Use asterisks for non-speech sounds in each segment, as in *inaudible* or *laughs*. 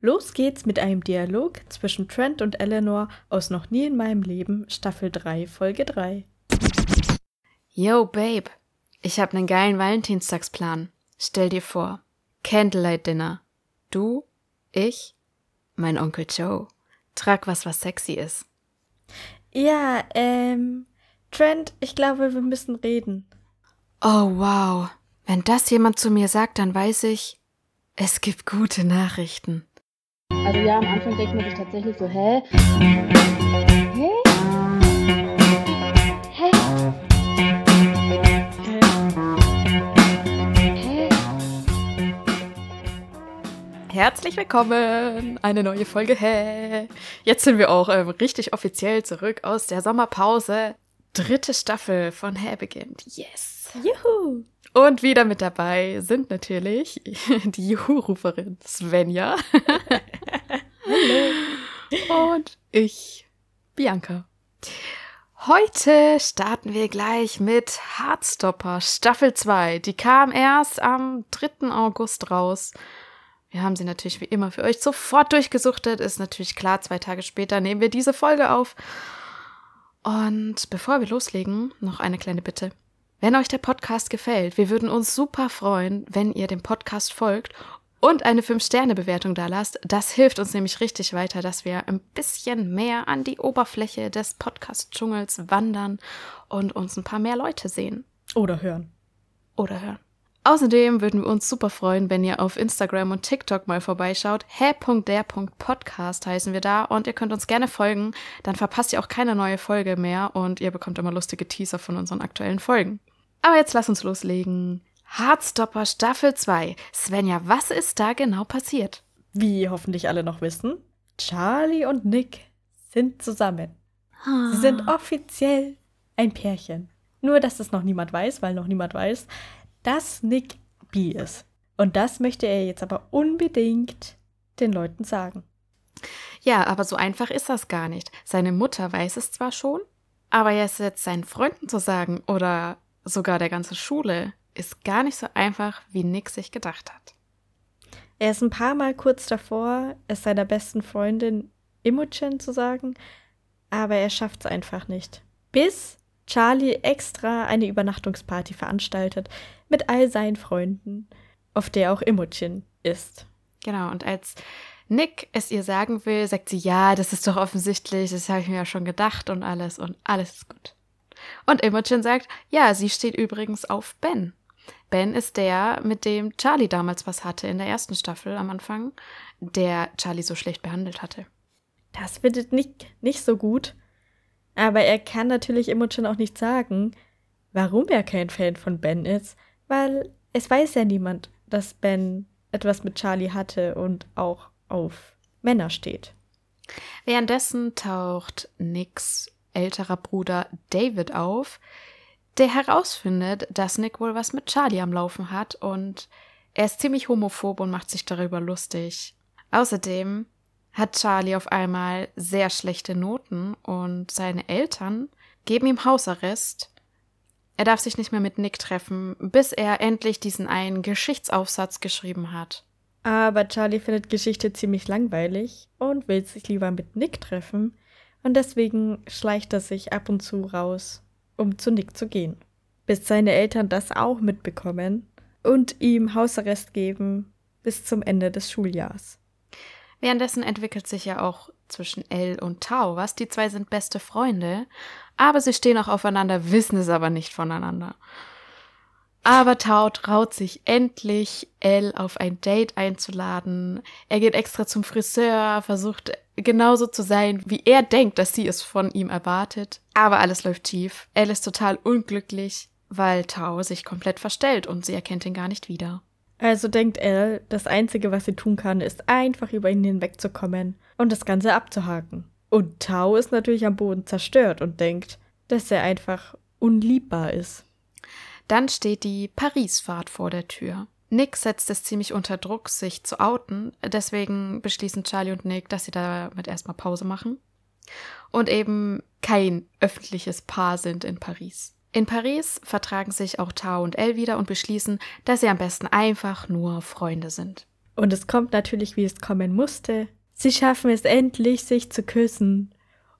Los geht's mit einem Dialog zwischen Trent und Eleanor aus Noch nie in meinem Leben, Staffel 3, Folge 3. Yo, Babe, ich hab nen geilen Valentinstagsplan. Stell dir vor, Candlelight Dinner. Du, ich, mein Onkel Joe. Trag was, was sexy ist. Ja, ähm, Trent, ich glaube, wir müssen reden. Oh, wow. Wenn das jemand zu mir sagt, dann weiß ich, es gibt gute Nachrichten. Also ja, am Anfang denkt man sich tatsächlich so, hä? Hä? Hä? Hä? Herzlich willkommen! Eine neue Folge. Hä? Jetzt sind wir auch ähm, richtig offiziell zurück aus der Sommerpause. Dritte Staffel von Hä beginnt. Yes! Juhu! Und wieder mit dabei sind natürlich *laughs* die Juhu-Ruferin Svenja. Hallo. Und ich, Bianca. Heute starten wir gleich mit Heartstopper Staffel 2. Die kam erst am 3. August raus. Wir haben sie natürlich wie immer für euch sofort durchgesuchtet. Ist natürlich klar, zwei Tage später nehmen wir diese Folge auf. Und bevor wir loslegen, noch eine kleine Bitte. Wenn euch der Podcast gefällt, wir würden uns super freuen, wenn ihr dem Podcast folgt und eine 5-Sterne-Bewertung da lasst. Das hilft uns nämlich richtig weiter, dass wir ein bisschen mehr an die Oberfläche des Podcast-Dschungels wandern und uns ein paar mehr Leute sehen. Oder hören. Oder hören. Außerdem würden wir uns super freuen, wenn ihr auf Instagram und TikTok mal vorbeischaut. hä.der.podcast heißen wir da und ihr könnt uns gerne folgen. Dann verpasst ihr auch keine neue Folge mehr und ihr bekommt immer lustige Teaser von unseren aktuellen Folgen. Aber jetzt lass uns loslegen. Heartstopper Staffel 2. Svenja, was ist da genau passiert? Wie hoffentlich alle noch wissen, Charlie und Nick sind zusammen. Sie sind offiziell ein Pärchen. Nur, dass es noch niemand weiß, weil noch niemand weiß, dass Nick bi ist. Und das möchte er jetzt aber unbedingt den Leuten sagen. Ja, aber so einfach ist das gar nicht. Seine Mutter weiß es zwar schon, aber es jetzt seinen Freunden zu sagen oder sogar der ganzen Schule ist gar nicht so einfach, wie Nick sich gedacht hat. Er ist ein paar Mal kurz davor, es seiner besten Freundin Imogen zu sagen, aber er schafft es einfach nicht. Bis Charlie extra eine Übernachtungsparty veranstaltet mit all seinen Freunden, auf der auch Imogen ist. Genau, und als Nick es ihr sagen will, sagt sie, ja, das ist doch offensichtlich, das habe ich mir ja schon gedacht und alles und alles ist gut. Und Imogen sagt, ja, sie steht übrigens auf Ben. Ben ist der, mit dem Charlie damals was hatte in der ersten Staffel am Anfang, der Charlie so schlecht behandelt hatte. Das findet Nick nicht so gut, aber er kann natürlich Imogen auch nicht sagen, warum er kein Fan von Ben ist, weil es weiß ja niemand, dass Ben etwas mit Charlie hatte und auch auf Männer steht. Währenddessen taucht Nicks älterer Bruder David auf, der herausfindet, dass Nick wohl was mit Charlie am Laufen hat und er ist ziemlich homophob und macht sich darüber lustig. Außerdem hat Charlie auf einmal sehr schlechte Noten und seine Eltern geben ihm Hausarrest. Er darf sich nicht mehr mit Nick treffen, bis er endlich diesen einen Geschichtsaufsatz geschrieben hat. Aber Charlie findet Geschichte ziemlich langweilig und will sich lieber mit Nick treffen, und deswegen schleicht er sich ab und zu raus, um zu Nick zu gehen. Bis seine Eltern das auch mitbekommen und ihm Hausarrest geben bis zum Ende des Schuljahrs. Währenddessen entwickelt sich ja auch zwischen Elle und Tao was. Die zwei sind beste Freunde, aber sie stehen auch aufeinander, wissen es aber nicht voneinander. Aber Tao traut sich endlich, Elle auf ein Date einzuladen. Er geht extra zum Friseur, versucht genauso zu sein, wie er denkt, dass sie es von ihm erwartet. Aber alles läuft schief. Elle ist total unglücklich, weil Tao sich komplett verstellt und sie erkennt ihn gar nicht wieder. Also denkt Elle, das Einzige, was sie tun kann, ist einfach über ihn hinwegzukommen und das Ganze abzuhaken. Und Tao ist natürlich am Boden zerstört und denkt, dass er einfach unliebbar ist. Dann steht die Paris-Fahrt vor der Tür. Nick setzt es ziemlich unter Druck, sich zu outen. Deswegen beschließen Charlie und Nick, dass sie damit erstmal Pause machen. Und eben kein öffentliches Paar sind in Paris. In Paris vertragen sich auch Tao und Elle wieder und beschließen, dass sie am besten einfach nur Freunde sind. Und es kommt natürlich, wie es kommen musste. Sie schaffen es endlich, sich zu küssen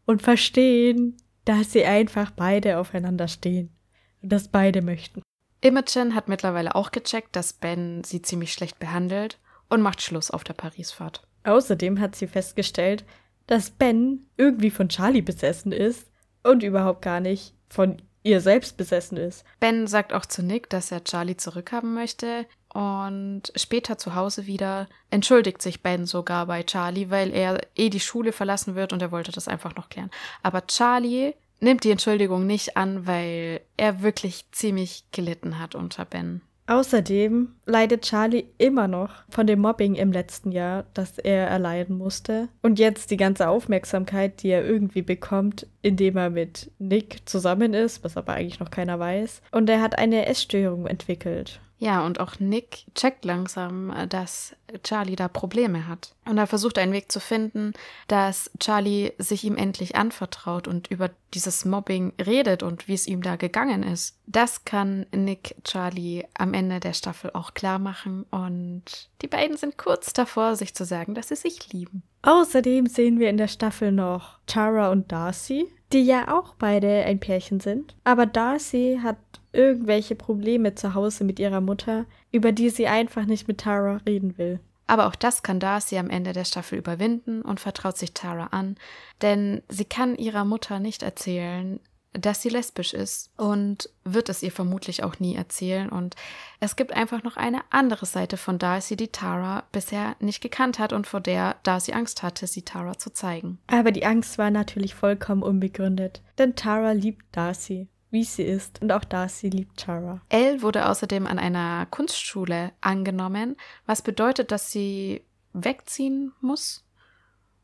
und verstehen, dass sie einfach beide aufeinander stehen das beide möchten. Imogen hat mittlerweile auch gecheckt, dass Ben sie ziemlich schlecht behandelt und macht Schluss auf der Parisfahrt. Außerdem hat sie festgestellt, dass Ben irgendwie von Charlie besessen ist und überhaupt gar nicht von ihr selbst besessen ist. Ben sagt auch zu Nick, dass er Charlie zurückhaben möchte. Und später zu Hause wieder entschuldigt sich Ben sogar bei Charlie, weil er eh die Schule verlassen wird und er wollte das einfach noch klären. Aber Charlie nimmt die Entschuldigung nicht an, weil er wirklich ziemlich gelitten hat unter Ben. Außerdem leidet Charlie immer noch von dem Mobbing im letzten Jahr, das er erleiden musste. Und jetzt die ganze Aufmerksamkeit, die er irgendwie bekommt, indem er mit Nick zusammen ist, was aber eigentlich noch keiner weiß. Und er hat eine Essstörung entwickelt. Ja, und auch Nick checkt langsam, äh, dass Charlie da Probleme hat. Und er versucht einen Weg zu finden, dass Charlie sich ihm endlich anvertraut und über dieses Mobbing redet und wie es ihm da gegangen ist. Das kann Nick Charlie am Ende der Staffel auch klar machen und die beiden sind kurz davor, sich zu sagen, dass sie sich lieben. Außerdem sehen wir in der Staffel noch Tara und Darcy, die ja auch beide ein Pärchen sind. Aber Darcy hat irgendwelche Probleme zu Hause mit ihrer Mutter, über die sie einfach nicht mit Tara reden will. Aber auch das kann Darcy am Ende der Staffel überwinden und vertraut sich Tara an, denn sie kann ihrer Mutter nicht erzählen, dass sie lesbisch ist und wird es ihr vermutlich auch nie erzählen. Und es gibt einfach noch eine andere Seite von Darcy, die Tara bisher nicht gekannt hat und vor der Darcy Angst hatte, sie Tara zu zeigen. Aber die Angst war natürlich vollkommen unbegründet, denn Tara liebt Darcy wie sie ist und auch Darcy liebt Tara. Elle wurde außerdem an einer Kunstschule angenommen, was bedeutet, dass sie wegziehen muss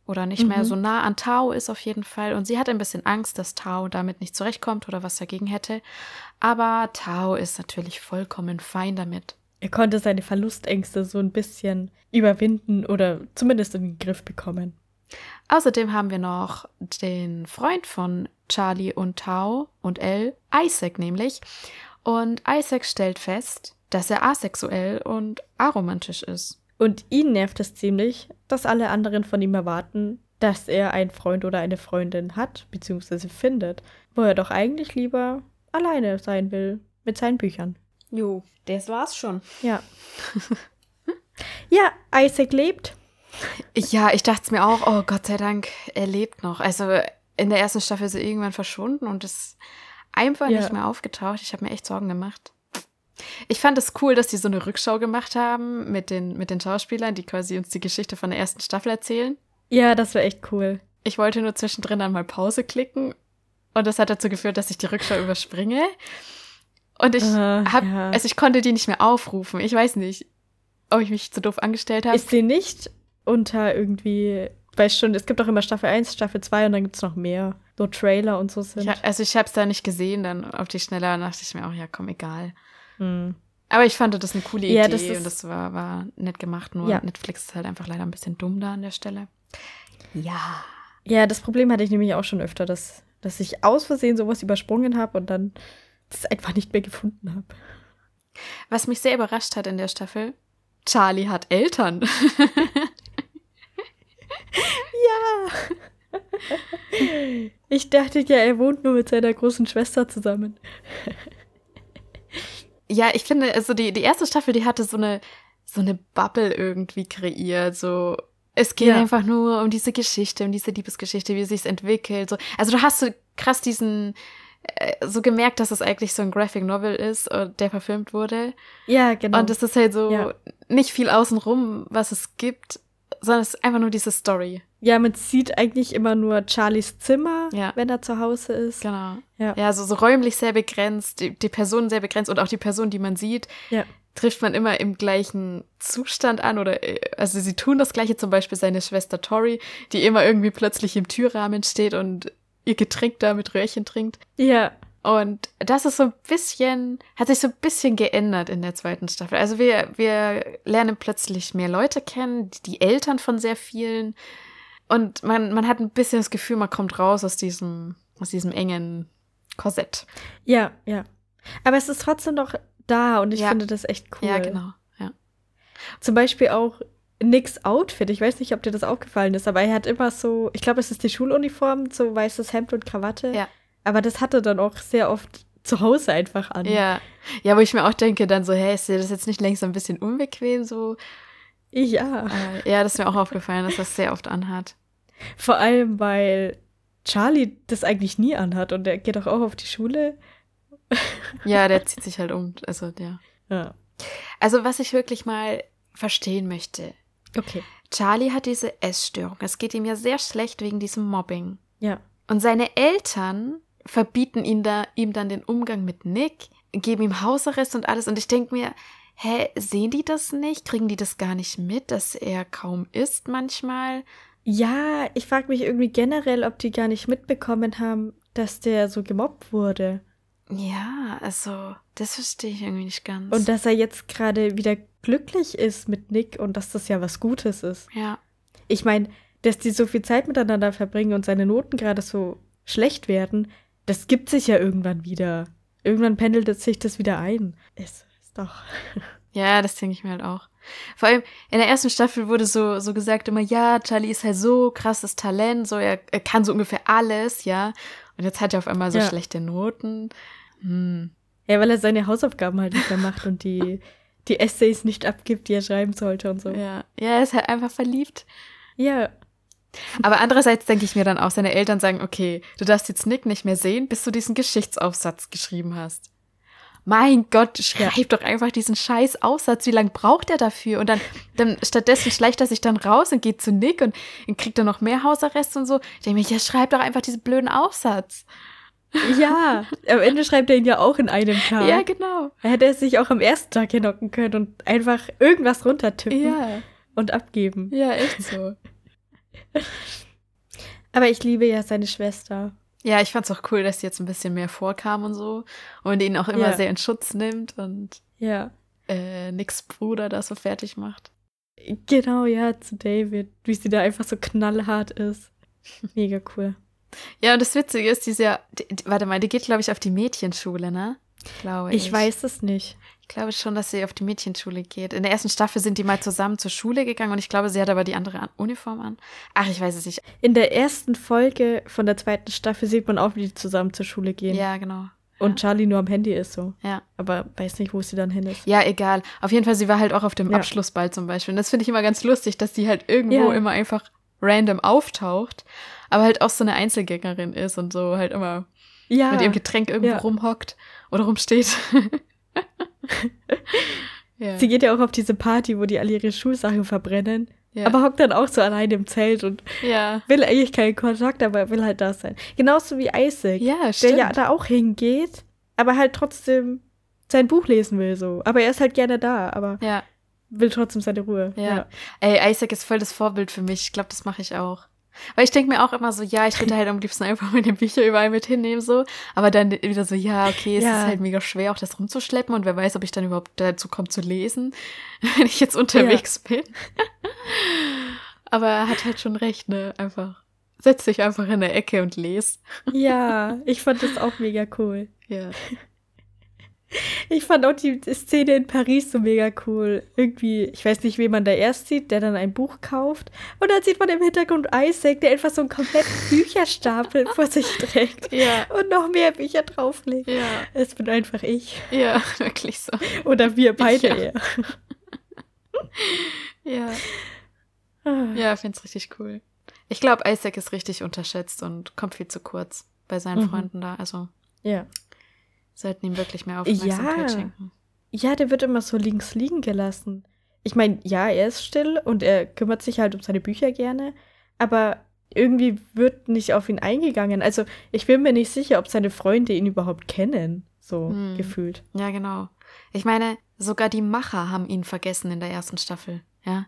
oder nicht mhm. mehr so nah an Tao ist auf jeden Fall. Und sie hat ein bisschen Angst, dass Tao damit nicht zurechtkommt oder was dagegen hätte. Aber Tao ist natürlich vollkommen fein damit. Er konnte seine Verlustängste so ein bisschen überwinden oder zumindest in den Griff bekommen. Außerdem haben wir noch den Freund von Charlie und Tao und Elle, Isaac nämlich. Und Isaac stellt fest, dass er asexuell und aromantisch ist. Und ihn nervt es ziemlich, dass alle anderen von ihm erwarten, dass er einen Freund oder eine Freundin hat, beziehungsweise findet, wo er doch eigentlich lieber alleine sein will mit seinen Büchern. Jo, das war's schon. Ja. *laughs* ja, Isaac lebt. Ja, ich dachte es mir auch, oh Gott sei Dank, er lebt noch. Also in der ersten Staffel ist er irgendwann verschwunden und ist einfach ja. nicht mehr aufgetaucht. Ich habe mir echt Sorgen gemacht. Ich fand es cool, dass die so eine Rückschau gemacht haben mit den, mit den Schauspielern, die quasi uns die Geschichte von der ersten Staffel erzählen. Ja, das war echt cool. Ich wollte nur zwischendrin dann mal Pause klicken und das hat dazu geführt, dass ich die Rückschau überspringe. Und ich uh, hab, ja. also ich konnte die nicht mehr aufrufen. Ich weiß nicht, ob ich mich zu doof angestellt habe. Ist sie nicht unter irgendwie, weiß schon, es gibt auch immer Staffel 1, Staffel 2 und dann gibt es noch mehr. So Trailer und so sind. Ja, also ich habe es da nicht gesehen, dann auf die Schnelle dachte ich mir auch, ja komm, egal. Hm. Aber ich fand das eine coole Idee ja, das und das war, war nett gemacht. Nur ja. Netflix ist halt einfach leider ein bisschen dumm da an der Stelle. Ja. Ja, das Problem hatte ich nämlich auch schon öfter, dass, dass ich aus Versehen sowas übersprungen habe und dann das einfach nicht mehr gefunden habe. Was mich sehr überrascht hat in der Staffel, Charlie hat Eltern. *laughs* ja. Ich dachte ja, er wohnt nur mit seiner großen Schwester zusammen. Ja, ich finde, also die, die erste Staffel, die hatte so eine, so eine Bubble irgendwie kreiert. So, es geht ja. einfach nur um diese Geschichte, um diese Liebesgeschichte, wie sie sich entwickelt. So. Also du hast so krass diesen, äh, so gemerkt, dass es eigentlich so ein Graphic Novel ist, äh, der verfilmt wurde. Ja, genau. Und es ist halt so ja. nicht viel außenrum, was es gibt, sondern es ist einfach nur diese Story. Ja, man sieht eigentlich immer nur Charlies Zimmer, ja. wenn er zu Hause ist. Genau. Ja, ja so, so räumlich sehr begrenzt, die, die Person sehr begrenzt und auch die Person, die man sieht, ja. trifft man immer im gleichen Zustand an. Oder äh, also sie tun das gleiche, zum Beispiel seine Schwester Tori, die immer irgendwie plötzlich im Türrahmen steht und ihr Getränk da mit Röhrchen trinkt. Ja. Und das ist so ein bisschen, hat sich so ein bisschen geändert in der zweiten Staffel. Also wir, wir lernen plötzlich mehr Leute kennen, die Eltern von sehr vielen. Und man, man hat ein bisschen das Gefühl, man kommt raus aus diesem, aus diesem engen Korsett. Ja, ja. Aber es ist trotzdem noch da und ich ja. finde das echt cool. Ja, genau. Ja. Zum Beispiel auch Nicks Outfit. Ich weiß nicht, ob dir das aufgefallen ist, aber er hat immer so, ich glaube, es ist die Schuluniform, so weißes Hemd und Krawatte. Ja. Aber das hat er dann auch sehr oft zu Hause einfach an. Ja. Ja, wo ich mir auch denke, dann so, hey, ist dir das jetzt nicht längst ein bisschen unbequem so? Ja. Äh, ja, das ist mir auch aufgefallen, dass das sehr oft anhat. Vor allem, weil Charlie das eigentlich nie anhat und der geht doch auch auf die Schule. *laughs* Ja, der zieht sich halt um. Also, ja. Ja. Also, was ich wirklich mal verstehen möchte. Okay. Charlie hat diese Essstörung. Es geht ihm ja sehr schlecht wegen diesem Mobbing. Ja. Und seine Eltern verbieten ihn da, ihm dann den Umgang mit Nick, geben ihm Hausarrest und alles. Und ich denke mir, hä, sehen die das nicht? Kriegen die das gar nicht mit, dass er kaum isst manchmal? Ja, ich frage mich irgendwie generell, ob die gar nicht mitbekommen haben, dass der so gemobbt wurde. Ja, also, das verstehe ich irgendwie nicht ganz. Und dass er jetzt gerade wieder glücklich ist mit Nick und dass das ja was Gutes ist. ja, Ich meine, dass die so viel Zeit miteinander verbringen und seine Noten gerade so schlecht werden, das gibt sich ja irgendwann wieder. Irgendwann pendelt sich das wieder ein. Ist, ist doch. *laughs* ja, das denke ich mir halt auch. Vor allem in der ersten Staffel wurde so, so gesagt immer, ja, Charlie ist halt so krasses Talent, so er, er kann so ungefähr alles, ja. Und jetzt hat er auf einmal so Ja. schlechte Noten. Hm. Ja, weil er seine Hausaufgaben halt nicht mehr macht und die, die Essays nicht abgibt, die er schreiben sollte und so. Ja. ja, er ist halt einfach verliebt. Ja, Aber andererseits denke ich mir dann auch, seine Eltern sagen, okay, du darfst jetzt Nick nicht mehr sehen, bis du diesen Geschichtsaufsatz geschrieben hast. Mein Gott, schreib doch einfach diesen scheiß Aufsatz. Wie lange braucht er dafür? Und dann, dann stattdessen schleicht er sich dann raus und geht zu Nick und, und kriegt dann noch mehr Hausarrest und so. Ich denke mir, ja, schreib doch einfach diesen blöden Aufsatz. ja. Am Ende schreibt er ihn ja auch in einem Tag. Ja, genau. Er hätte es sich auch am ersten Tag hinhocken können und einfach irgendwas runtertippen Ja, und abgeben. ja, echt so. Aber ich liebe ja seine Schwester. Ja, ich fand's auch cool, dass sie jetzt ein bisschen mehr vorkam und so. Und ihn auch immer Ja. sehr in Schutz nimmt und Ja. äh, Nicks Bruder da so fertig macht. Genau, ja, zu David. Wie sie da einfach so knallhart ist. *laughs* Mega cool. Ja, und das Witzige ist, die ist ja, die, die, warte mal, die geht, glaube ich, auf die Mädchenschule, ne? Glaube ich. Ich weiß es nicht. Ich glaube schon, dass sie auf die Mädchenschule geht. In der ersten Staffel sind die mal zusammen zur Schule gegangen und ich glaube, sie hat aber die andere An- Uniform an. Ach, ich weiß es nicht. In der ersten Folge von der zweiten Staffel sieht man auch, wie die zusammen zur Schule gehen. Ja, genau. Und Charlie nur am Handy ist so. Ja. Aber weiß nicht, wo sie dann hin ist. Ja, egal. Auf jeden Fall, sie war halt auch auf dem Ja. Abschlussball zum Beispiel. Und das finde ich immer ganz lustig, dass die halt irgendwo Ja. immer einfach random auftaucht, aber halt auch so eine Einzelgängerin ist und so halt immer Ja. mit ihrem Getränk irgendwo rumhockt oder rumsteht. *laughs* *laughs* ja. Sie geht ja auch auf diese Party, wo die alle ihre Schulsachen verbrennen. ja. Aber hockt dann auch so allein im Zelt und ja. will eigentlich keinen Kontakt, aber will halt da sein. Genauso wie Isaac, Ja, der ja da auch hingeht, aber halt trotzdem sein Buch lesen will so. Aber er ist halt gerne da, aber will trotzdem seine Ruhe. Ey, Isaac ist voll das Vorbild für mich. Ich glaube, das mache ich auch. Weil ich denke mir auch immer so, ja, ich würde halt am liebsten einfach meine Bücher überall mit hinnehmen, so. Aber dann wieder so, ja, okay, es Ja. ist halt mega schwer, auch das rumzuschleppen und wer weiß, ob ich dann überhaupt dazu komme zu lesen, *laughs* wenn ich jetzt unterwegs bin. Aber er hat halt schon recht, ne? Einfach. Setz dich einfach in der Ecke und les. Ja, ich fand das auch mega cool. Ja. Ich fand auch die Szene in Paris so mega cool. Irgendwie, ich weiß nicht, wen man da erst sieht, der dann ein Buch kauft. Und dann sieht man im Hintergrund Isaac, der einfach so einen kompletten *laughs* Bücherstapel vor sich trägt. Ja. Und noch mehr Bücher drauflegt. Ja. Es bin einfach ich. Ja, *laughs* wirklich so. Oder wir beide Ja. eher. *laughs* Ja. Ah. Ja, find's richtig cool. Ich glaube, Isaac ist richtig unterschätzt und kommt viel zu kurz bei seinen Mhm. Freunden da. Also Ja. Sollten ihm wirklich mehr Aufmerksamkeit Ja. schenken. Ja, der wird immer so links liegen gelassen. Ich meine, ja, er ist still und er kümmert sich halt um seine Bücher gerne, aber irgendwie wird nicht auf ihn eingegangen. Also, ich bin mir nicht sicher, ob seine Freunde ihn überhaupt kennen, so Hm. gefühlt. Ja, genau. Ich meine, sogar die Macher haben ihn vergessen in der ersten Staffel. Ja,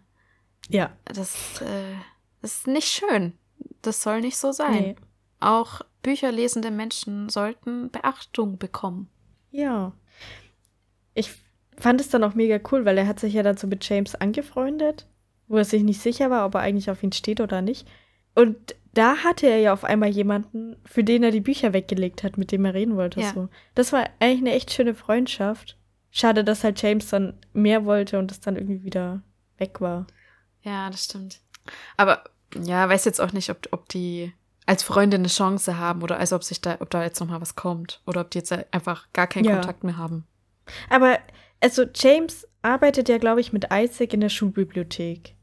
Ja. das äh, ist nicht schön. Das soll nicht so sein. Nee. Auch bücherlesende Menschen sollten Beachtung bekommen. Ja. Ich fand es dann auch mega cool, weil er hat sich ja so mit James angefreundet, wo er sich nicht sicher war, ob er eigentlich auf ihn steht oder nicht. Und da hatte er ja auf einmal jemanden, für den er die Bücher weggelegt hat, mit dem er reden wollte. Ja. So. Das war eigentlich eine echt schöne Freundschaft. Schade, dass halt James dann mehr wollte und es dann irgendwie wieder weg war. Ja, das stimmt. Aber ja, weiß jetzt auch nicht, ob, ob die als Freunde eine Chance haben oder als ob sich da, ob da jetzt nochmal was kommt. Oder ob die jetzt einfach gar keinen Ja. Kontakt mehr haben. Aber, also James arbeitet ja, glaube ich, mit Isaac in der Schulbibliothek.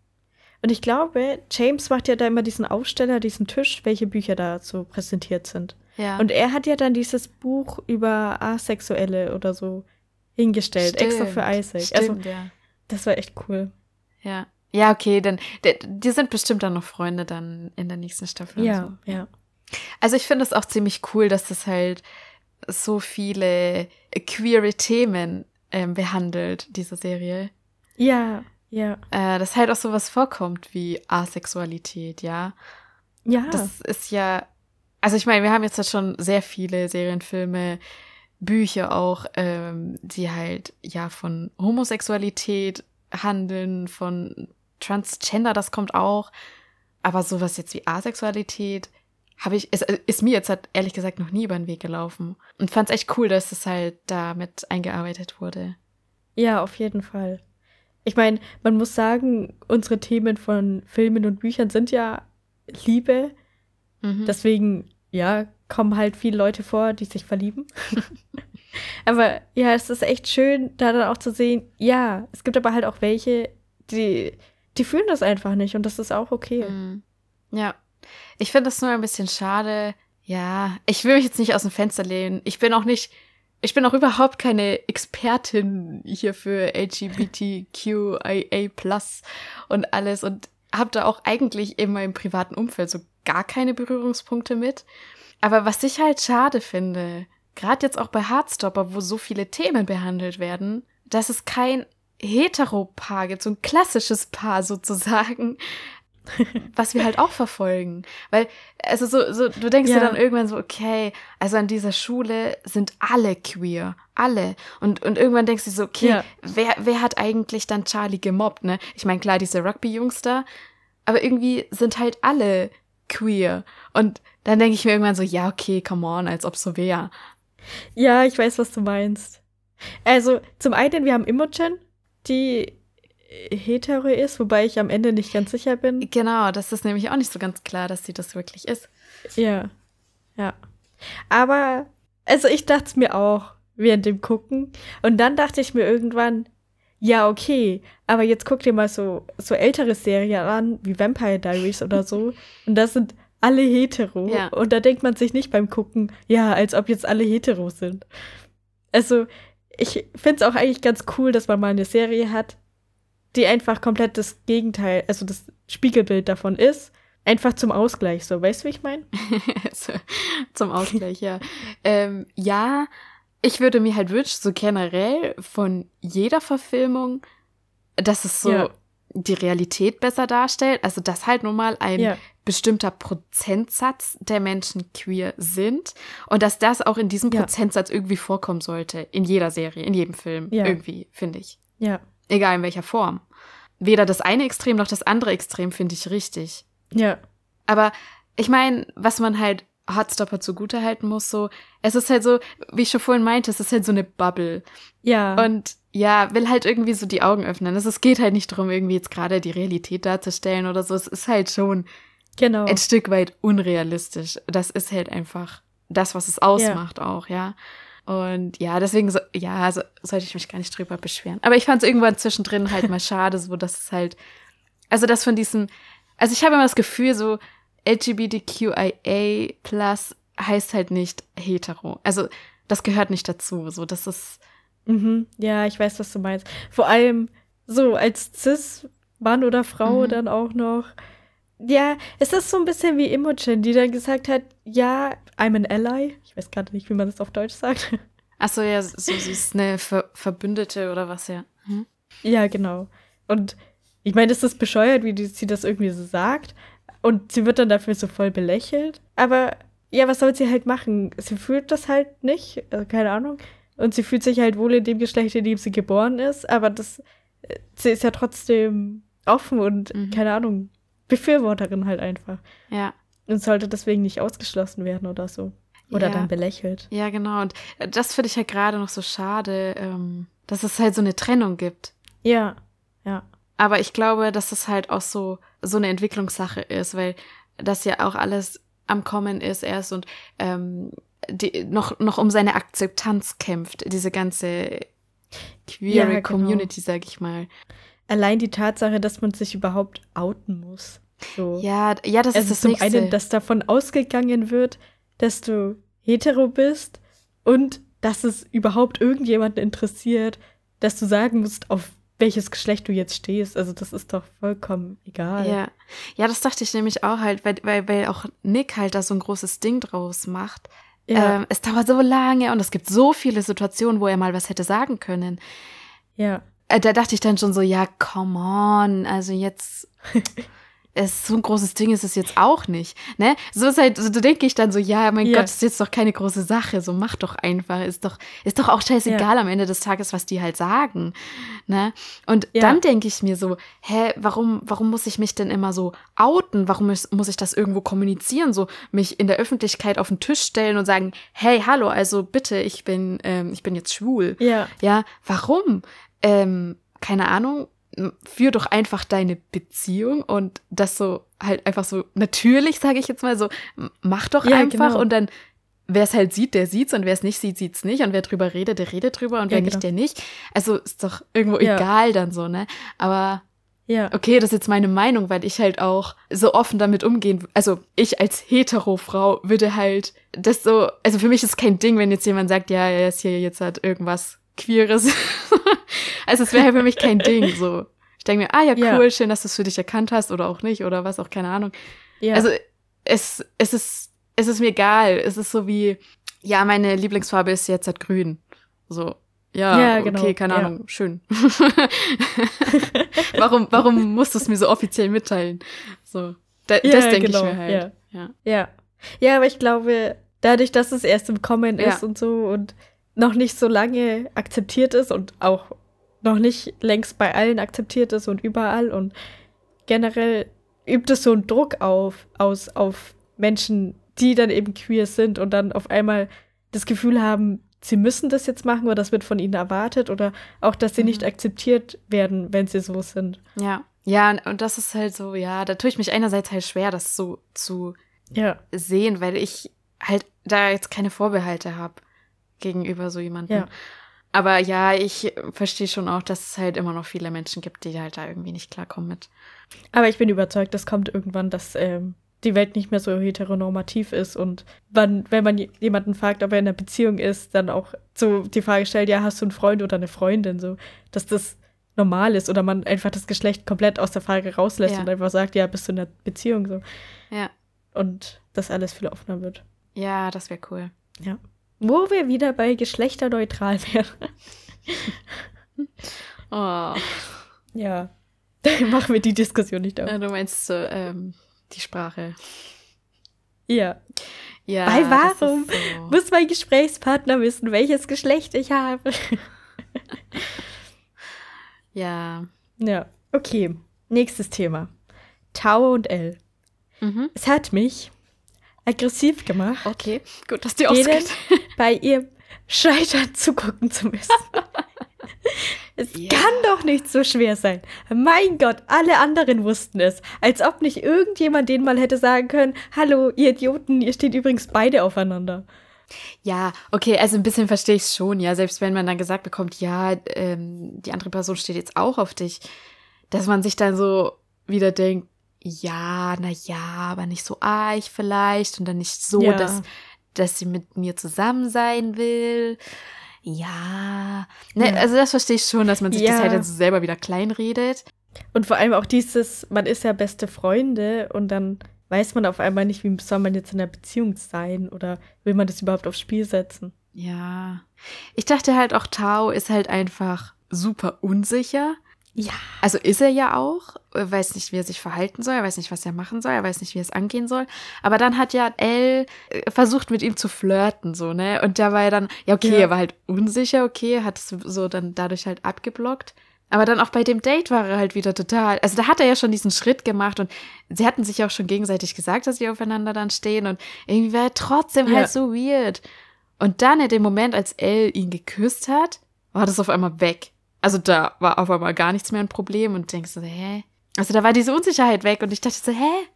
Und ich glaube, James macht ja da immer diesen Aufsteller, diesen Tisch, welche Bücher da so präsentiert sind. Ja. Und er hat ja dann dieses Buch über Asexuelle oder so hingestellt, extra für Isaac. Also, Stimmt, ja. das war echt cool. Ja. Ja, okay, dann, die, sind bestimmt dann noch Freunde dann in der nächsten Staffel. Ja, so. ja. Also ich finde es auch ziemlich cool, dass das halt so viele queere Themen ähm, behandelt, diese Serie. Ja, ja. Äh, dass halt auch sowas vorkommt wie Asexualität, ja. Ja. Das ist ja, also ich meine, wir haben jetzt halt schon sehr viele Serienfilme, Bücher auch, ähm, die halt ja von Homosexualität handeln, von Transgender, das kommt auch. Aber sowas jetzt wie Asexualität habe ich, ist, ist mir jetzt halt ehrlich gesagt noch nie über den Weg gelaufen. Und fand es echt cool, dass es halt damit eingearbeitet wurde. Ja, auf jeden Fall. Ich meine, man muss sagen, unsere Themen von Filmen und Büchern sind ja Liebe. Mhm. Deswegen, ja, kommen halt viele Leute vor, die sich verlieben. *laughs* aber ja, es ist echt schön, da dann auch zu sehen, ja, es gibt aber halt auch welche, die, die fühlen das einfach nicht und das ist auch okay. Mhm. Ja. Ich finde das nur ein bisschen schade. Ja, ich will mich jetzt nicht aus dem Fenster lehnen. Ich bin auch nicht, ich bin auch überhaupt keine Expertin hier für LGBTQIA und alles und habe da auch eigentlich in meinem privaten Umfeld so gar keine Berührungspunkte mit. Aber was ich halt schade finde, gerade jetzt auch bei Heartstopper, wo so viele Themen behandelt werden, dass es kein Heteropaar gibt, so ein klassisches Paar sozusagen, was wir halt auch verfolgen. Weil, also so, so du denkst Ja. dir dann irgendwann so, okay, also an dieser Schule sind alle queer. Alle. Und, und irgendwann denkst du so, okay, Ja. wer, wer hat eigentlich dann Charlie gemobbt, ne? Ich meine, klar, diese Rugby-Jungs da, aber irgendwie sind halt alle queer. Und dann denke ich mir irgendwann so, ja, okay, come on, als ob so wäre. Ja, ich weiß, was du meinst. Also, zum einen, wir haben Imogen, die hetero ist, wobei ich am Ende nicht ganz sicher bin. Genau, das ist nämlich auch nicht so ganz klar, dass sie das wirklich ist. Ja, ja. Aber, also ich dachte es mir auch während dem Gucken. Und dann dachte ich mir irgendwann, ja, okay, aber jetzt guck dir mal so, so ältere Serien an, wie Vampire Diaries oder so. *laughs* Und das sind alle hetero. Ja. Und da denkt man sich nicht beim Gucken, ja, als ob jetzt alle hetero sind. Also, ich finde es auch eigentlich ganz cool, dass man mal eine Serie hat, die einfach komplett das Gegenteil, also das Spiegelbild davon ist. Einfach zum Ausgleich, so, weißt du, wie ich meine? *laughs* so, zum Ausgleich, ja. Ähm, ja, ich würde mir halt wünschen, so generell von jeder Verfilmung, dass es so Ja. Die Realität besser darstellt. Also, dass halt nun mal ein Ja. bestimmter Prozentsatz der Menschen queer sind und dass das auch in diesem Ja. Prozentsatz irgendwie vorkommen sollte. In jeder Serie, in jedem Film. Ja. Irgendwie, finde ich. Ja. Egal in welcher Form. Weder das eine Extrem noch das andere Extrem finde ich richtig. Ja. Aber ich meine, was man halt Hardstopper zugute halten muss, so, es ist halt so, wie ich schon vorhin meinte, es ist halt so eine Bubble. Ja. Und ja, will halt irgendwie so die Augen öffnen. Also, es geht halt nicht darum, irgendwie jetzt gerade die Realität darzustellen oder so. Es ist halt schon genau. ein Stück weit unrealistisch. Das ist halt einfach das, was es ausmacht auch, ja. Und ja, deswegen, so, ja, so, sollte ich mich gar nicht drüber beschweren. Aber ich fand es irgendwann zwischendrin halt mal *laughs* schade, so dass es halt, also das von diesem, also ich habe immer das Gefühl, so LGBTQIA plus heißt halt nicht hetero. Also das gehört nicht dazu. So, das ist, Mhm. Ja, ich weiß, was du meinst. Vor allem so als Cis-Mann oder Frau Mhm. dann auch noch. Ja, es ist so ein bisschen wie Imogen, die dann gesagt hat, ja, I'm an ally. Ich weiß gerade nicht, wie man das auf Deutsch sagt. ach so, ja, so, sie ist eine Ver Verbündete oder was, ja. Hm? ja, genau. Und ich meine, es ist bescheuert, wie die, sie das irgendwie so sagt. Und sie wird dann dafür so voll belächelt. Aber ja, was soll sie halt machen? Sie fühlt das halt nicht, also keine Ahnung. Und sie fühlt sich halt wohl in dem Geschlecht, in dem sie geboren ist. Aber das, äh, sie ist ja trotzdem offen und, Mhm. keine Ahnung, Befürworterin halt einfach. Ja. Und sollte deswegen nicht ausgeschlossen werden oder so. Oder Ja. dann belächelt. Ja, genau. Und das finde ich halt gerade noch so schade, ähm, dass es halt so eine Trennung gibt. Ja, ja. Aber ich glaube, dass das halt auch so, so eine Entwicklungssache ist, weil das ja auch alles am Kommen ist erst und ähm, die, noch, noch um seine Akzeptanz kämpft, diese ganze queere Ja, genau. Community, sag ich mal. Allein die Tatsache, dass man sich überhaupt outen muss. So. Ja, ja, das also ist das zum Nächste. einen, dass davon ausgegangen wird, dass du hetero bist und dass es überhaupt irgendjemanden interessiert, dass du sagen musst, auf welches Geschlecht du jetzt stehst. Also das ist doch vollkommen egal. Ja. ja, das dachte ich nämlich auch halt, weil, weil, weil auch Nick halt da so ein großes Ding draus macht. Ja, Ähm, es dauert so lange und es gibt so viele Situationen, wo er mal was hätte sagen können. ja, Äh, da dachte ich dann schon so, ja, come on, also jetzt. *laughs* Es so ein großes Ding ist es jetzt auch nicht, ne? So ist halt, so denke ich dann so, ja, mein Ja. Gott, ist jetzt doch keine große Sache, so mach doch einfach, ist doch, ist doch auch scheißegal am Ende des Tages, was die halt sagen, ne? Und Ja. dann denke ich mir so, hä, warum, warum muss ich mich denn immer so outen? Warum muss, muss ich das irgendwo kommunizieren? So mich in der Öffentlichkeit auf den Tisch stellen und sagen, hey, hallo, also bitte, ich bin, ähm, ich bin jetzt schwul. ja, Ja, warum? Ähm, keine Ahnung. Führ doch einfach deine Beziehung und das so halt einfach so natürlich, sage ich jetzt mal so, mach doch Ja, einfach genau. und dann wer es halt sieht, der sieht's und wer es nicht sieht, sieht's nicht und wer drüber redet, der redet drüber und Ja, wer genau. nicht, der nicht. Also ist doch irgendwo Ja. egal dann so, ne? Aber ja, okay, das ist jetzt meine Meinung, weil ich halt auch so offen damit umgehen, also ich als Hetero-Frau würde halt das so, also für mich ist kein Ding, wenn jetzt jemand sagt, ja, er ist hier jetzt halt irgendwas Queeres. *laughs* also es wäre halt für mich kein Ding, so. Ich denke mir, ah ja, Ja. cool, schön, dass du es für dich erkannt hast oder auch nicht oder was auch, keine Ahnung. ja. Also es, es ist, es ist mir egal. Es ist so wie, ja, meine Lieblingsfarbe ist jetzt halt grün. So. Ja, Ja, okay, genau, keine ja. Ahnung, schön. *laughs* warum, warum musst du es mir so offiziell mitteilen? So, da, Ja, das denke genau, ich mir halt. Ja. Ja. Ja, aber ich glaube, dadurch, dass es erst im Kommen Ja. ist und so und noch nicht so lange akzeptiert ist und auch noch nicht längst bei allen akzeptiert ist und überall und generell übt es so einen Druck auf, aus, auf Menschen, die dann eben queer sind und dann auf einmal das Gefühl haben, sie müssen das jetzt machen oder das wird von ihnen erwartet oder auch, dass sie Mhm. nicht akzeptiert werden, wenn sie so sind. Ja. Ja, und das ist halt so, ja, da tue ich mich einerseits halt schwer, das so zu Ja, sehen, weil ich halt da jetzt keine Vorbehalte habe gegenüber so jemandem. Ja. Aber ja, ich verstehe schon auch, dass es halt immer noch viele Menschen gibt, die halt da irgendwie nicht klarkommen mit. Aber ich bin überzeugt, das kommt irgendwann, dass ähm, die Welt nicht mehr so heteronormativ ist und wann, wenn man jemanden fragt, ob er in einer Beziehung ist, dann auch so die Frage stellt, ja, hast du einen Freund oder eine Freundin, so, dass das normal ist oder man einfach das Geschlecht komplett aus der Frage rauslässt Ja. und einfach sagt, ja, bist du in einer Beziehung, so. Ja. Und das alles viel offener wird. Ja, das wäre cool. Wo wir wieder bei geschlechterneutral wären. *laughs* Oh. ja. *laughs* Dann machen wir die Diskussion nicht auf. Ja, du meinst so, ähm, die Sprache. Ja. Ja. Weil warum so. Muss mein Gesprächspartner wissen, welches Geschlecht ich habe? *laughs* Ja. Ja, okay. Nächstes Thema. Tau und L. Mhm. Es hat mich aggressiv gemacht, Okay, gut, dass die ausgeht. *laughs* bei ihrem Scheitern zugucken zu müssen. *laughs* es Ja. kann doch nicht so schwer sein. Mein Gott, alle anderen wussten es. Als ob nicht irgendjemand denen mal hätte sagen können, hallo, ihr Idioten, ihr steht übrigens beide aufeinander. Ja, okay, also ein bisschen verstehe ich es schon, ja. Selbst wenn man dann gesagt bekommt, ja, ähm, die andere Person steht jetzt auch auf dich, dass man sich dann so wieder denkt, ja, na ja, aber nicht so arg vielleicht und dann nicht so, Ja. dass, dass sie mit mir zusammen sein will. Ja, ne, Ja. also das verstehe ich schon, dass man sich das Ja. halt dann so selber wieder kleinredet. Und vor allem auch dieses, man ist ja beste Freunde und dann weiß man auf einmal nicht, wie soll man jetzt in einer Beziehung sein oder will man das überhaupt aufs Spiel setzen? Ja. Ich dachte halt auch, Tao ist halt einfach super unsicher. Ja. Also ist er ja auch, er weiß nicht, wie er sich verhalten soll, er weiß nicht, was er machen soll, er weiß nicht, wie es angehen soll. Aber dann hat ja Elle äh, versucht, mit ihm zu flirten, so, ne? Und da war er dann, ja, okay, Ja. er war halt unsicher, okay, hat es so dann dadurch halt abgeblockt. Aber dann auch bei dem Date war er halt wieder total, also da hat er ja schon diesen Schritt gemacht und sie hatten sich auch schon gegenseitig gesagt, dass sie aufeinander dann stehen und irgendwie war er trotzdem Ja. halt so weird. Und dann in dem Moment, als Elle ihn geküsst hat, war das auf einmal weg. Also da war auf einmal gar nichts mehr ein Problem und denkst so, hä? Also da war diese Unsicherheit weg und ich dachte so, hä?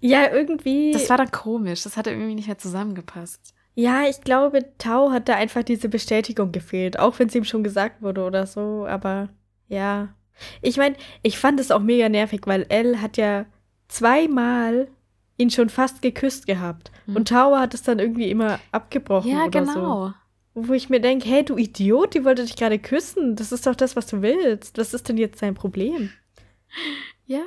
Ja, irgendwie. Das war dann komisch. Das hat irgendwie nicht mehr zusammengepasst. Ja, ich glaube, Tau hat da einfach diese Bestätigung gefehlt, auch wenn es ihm schon gesagt wurde oder so, aber ja. Ich meine, ich fand es auch mega nervig, weil Elle hat ja zweimal ihn schon fast geküsst gehabt. Hm. Und Tau hat es dann irgendwie immer abgebrochen Ja, oder genau. so. Wo ich mir denke, hey, du Idiot, die wollte dich gerade küssen. Das ist doch das, was du willst. Was ist denn jetzt dein Problem? Ja.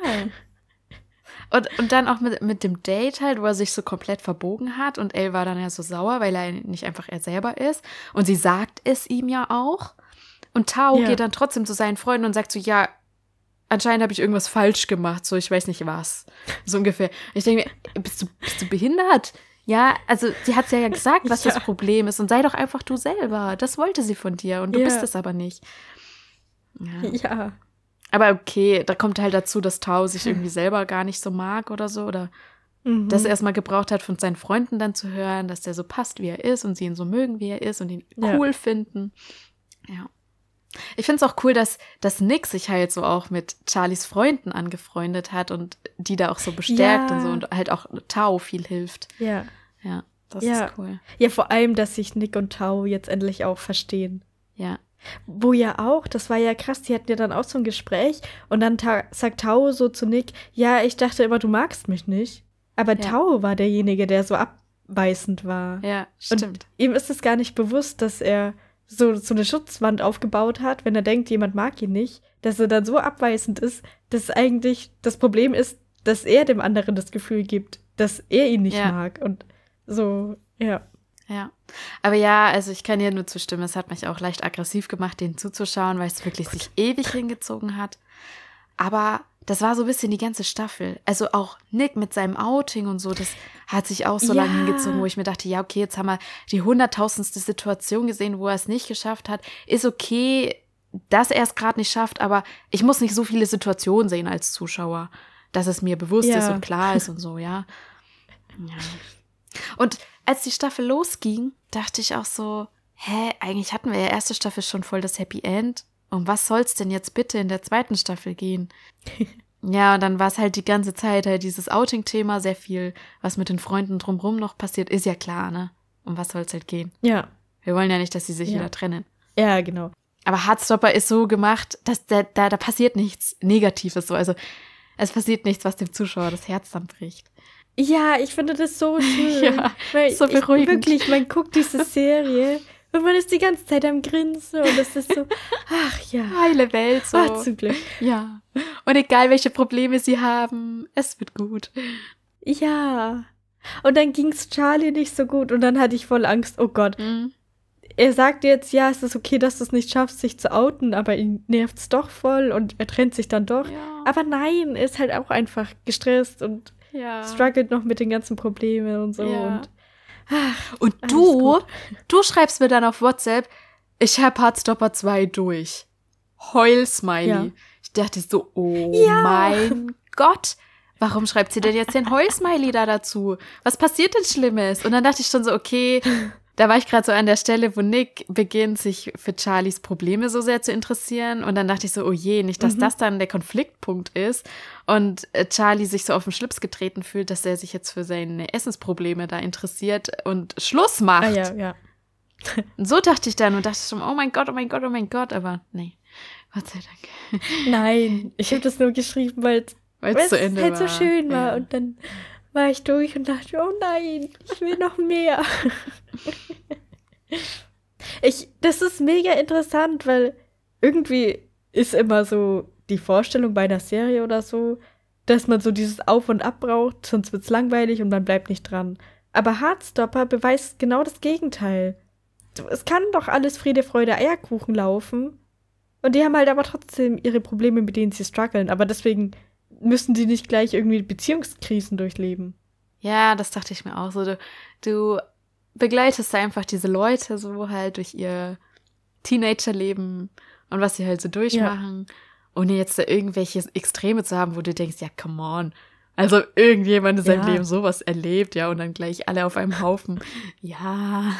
Und, und dann auch mit, mit dem Date halt, wo er sich so komplett verbogen hat und Elle war dann ja so sauer, weil er nicht einfach er selber ist. Und sie sagt es ihm ja auch. Und Tao Ja. geht dann trotzdem zu seinen Freunden und sagt so, ja, anscheinend habe ich irgendwas falsch gemacht, so ich weiß nicht was. So ungefähr. Ich denke mir, bist du, bist du behindert? Ja, also sie hat ja gesagt, was *laughs* Ja. das Problem ist und sei doch einfach du selber. Das wollte sie von dir und du Ja. bist es aber nicht. Ja. Ja. Aber okay, da kommt halt dazu, dass Tao sich irgendwie selber gar nicht so mag oder so. Oder Mhm. dass er erstmal gebraucht hat, von seinen Freunden dann zu hören, dass der so passt, wie er ist und sie ihn so mögen, wie er ist und ihn cool finden. Ja. Ich finde es auch cool, dass, dass Nick sich halt so auch mit Charlies Freunden angefreundet hat und die da auch so bestärkt Ja. und so und halt auch Tao viel hilft. ja. Ja, das Ja. ist cool. Ja, vor allem, dass sich Nick und Tau jetzt endlich auch verstehen. Ja. Wo ja auch, das war ja krass, die hatten ja dann auch so ein Gespräch und dann ta sagt Tau so zu Nick, ja, ich dachte immer, du magst mich nicht. Aber Ja. Tau war derjenige, der so abweisend war. Ja, Und stimmt. ihm ist es gar nicht bewusst, dass er so, so eine Schutzwand aufgebaut hat, wenn er denkt, jemand mag ihn nicht, dass er dann so abweisend ist, dass eigentlich das Problem ist, dass er dem anderen das Gefühl gibt, dass er ihn nicht Ja. mag. Und so, ja. Ja. Aber ja, also ich kann dir nur zustimmen. Es hat mich auch leicht aggressiv gemacht, denen zuzuschauen, weil es wirklich sich ewig hingezogen hat. Aber das war so ein bisschen die ganze Staffel. Also auch Nick mit seinem Outing und so, das hat sich auch so Ja. lange hingezogen, wo ich mir dachte, ja, okay, jetzt haben wir die hunderttausendste Situation gesehen, wo er es nicht geschafft hat. Ist okay, dass er es gerade nicht schafft, aber ich muss nicht so viele Situationen sehen als Zuschauer, dass es mir bewusst Ja. ist und klar ist und so, ja. Ja. Und als die Staffel losging, dachte ich auch so, hä, eigentlich hatten wir ja erste Staffel schon voll das Happy End. Um was soll's denn jetzt bitte in der zweiten Staffel gehen? *laughs* ja, und dann war es halt die ganze Zeit halt dieses Outing-Thema, sehr viel, was mit den Freunden drumrum noch passiert, ist ja klar, ne? Um was soll's halt gehen? Ja. Wir wollen ja nicht, dass sie sich Ja. wieder trennen. Ja, genau. Aber Hardstopper ist so gemacht, dass da, da, da passiert nichts Negatives so. Also es passiert nichts, was dem Zuschauer das Herz dann bricht. Ja, ich finde das so *laughs* schön. Ja, weil so beruhigend. Ich, wirklich, man guckt diese Serie und man ist die ganze Zeit am Grinsen und es ist so, *laughs* ach ja, Heile Welt so. ah, zum Glück. Ja. Und egal welche Probleme sie haben, es wird gut. Ja. Und dann ging es Charlie nicht so gut und dann hatte ich voll Angst, oh Gott. Mhm. Er sagt jetzt, ja, es ist okay, dass du es nicht schaffst, sich zu outen, aber ihn nervt es doch voll und er trennt sich dann doch. Ja. Aber nein, er ist halt auch einfach gestresst und ja. struggelt noch mit den ganzen Problemen und so. Ja. Und, ach, Und Alles du, gut. du schreibst mir dann auf WhatsApp, ich hab Hardstopper 2 durch. Heul-Smiley. Ja. Ich dachte so, oh Ja. mein Gott. Warum schreibt sie denn jetzt den Heul-Smiley da dazu? Was passiert denn Schlimmes? Und dann dachte ich schon so, okay, da war ich gerade so an der Stelle, wo Nick beginnt, sich für Charlies Probleme so sehr zu interessieren. Und dann dachte ich so, oh je, nicht, dass Mhm. das dann der Konfliktpunkt ist. Und äh, Charlie sich so auf den Schlips getreten fühlt, dass er sich jetzt für seine Essensprobleme da interessiert und Schluss macht. ah ja, ja. Und so dachte ich dann und dachte schon, oh mein Gott, oh mein Gott, oh mein Gott. Aber nee, Gott sei Dank. Nein, ich habe das nur geschrieben, weil es halt war. so schön war. Ja. Und dann war ich durch und dachte, oh nein, ich will noch mehr. ich, das ist mega interessant, weil irgendwie ist immer so die Vorstellung bei einer Serie oder so, dass man so dieses Auf und Ab braucht, sonst wird's langweilig und man bleibt nicht dran. Aber Hardstopper beweist genau das Gegenteil. Es kann doch alles Friede, Freude, Eierkuchen laufen. Und die haben halt aber trotzdem ihre Probleme, mit denen sie strugglen. Aber deswegen müssen die nicht gleich irgendwie Beziehungskrisen durchleben. Ja, das dachte ich mir auch so. Du, du begleitest einfach diese Leute so halt durch ihr Teenagerleben und was sie halt so durchmachen, ohne jetzt da irgendwelche Extreme zu haben, wo du denkst, ja, come on. Also irgendjemand in seinem Ja. Leben sowas erlebt, ja, und dann gleich alle auf einem Haufen. *laughs* ja.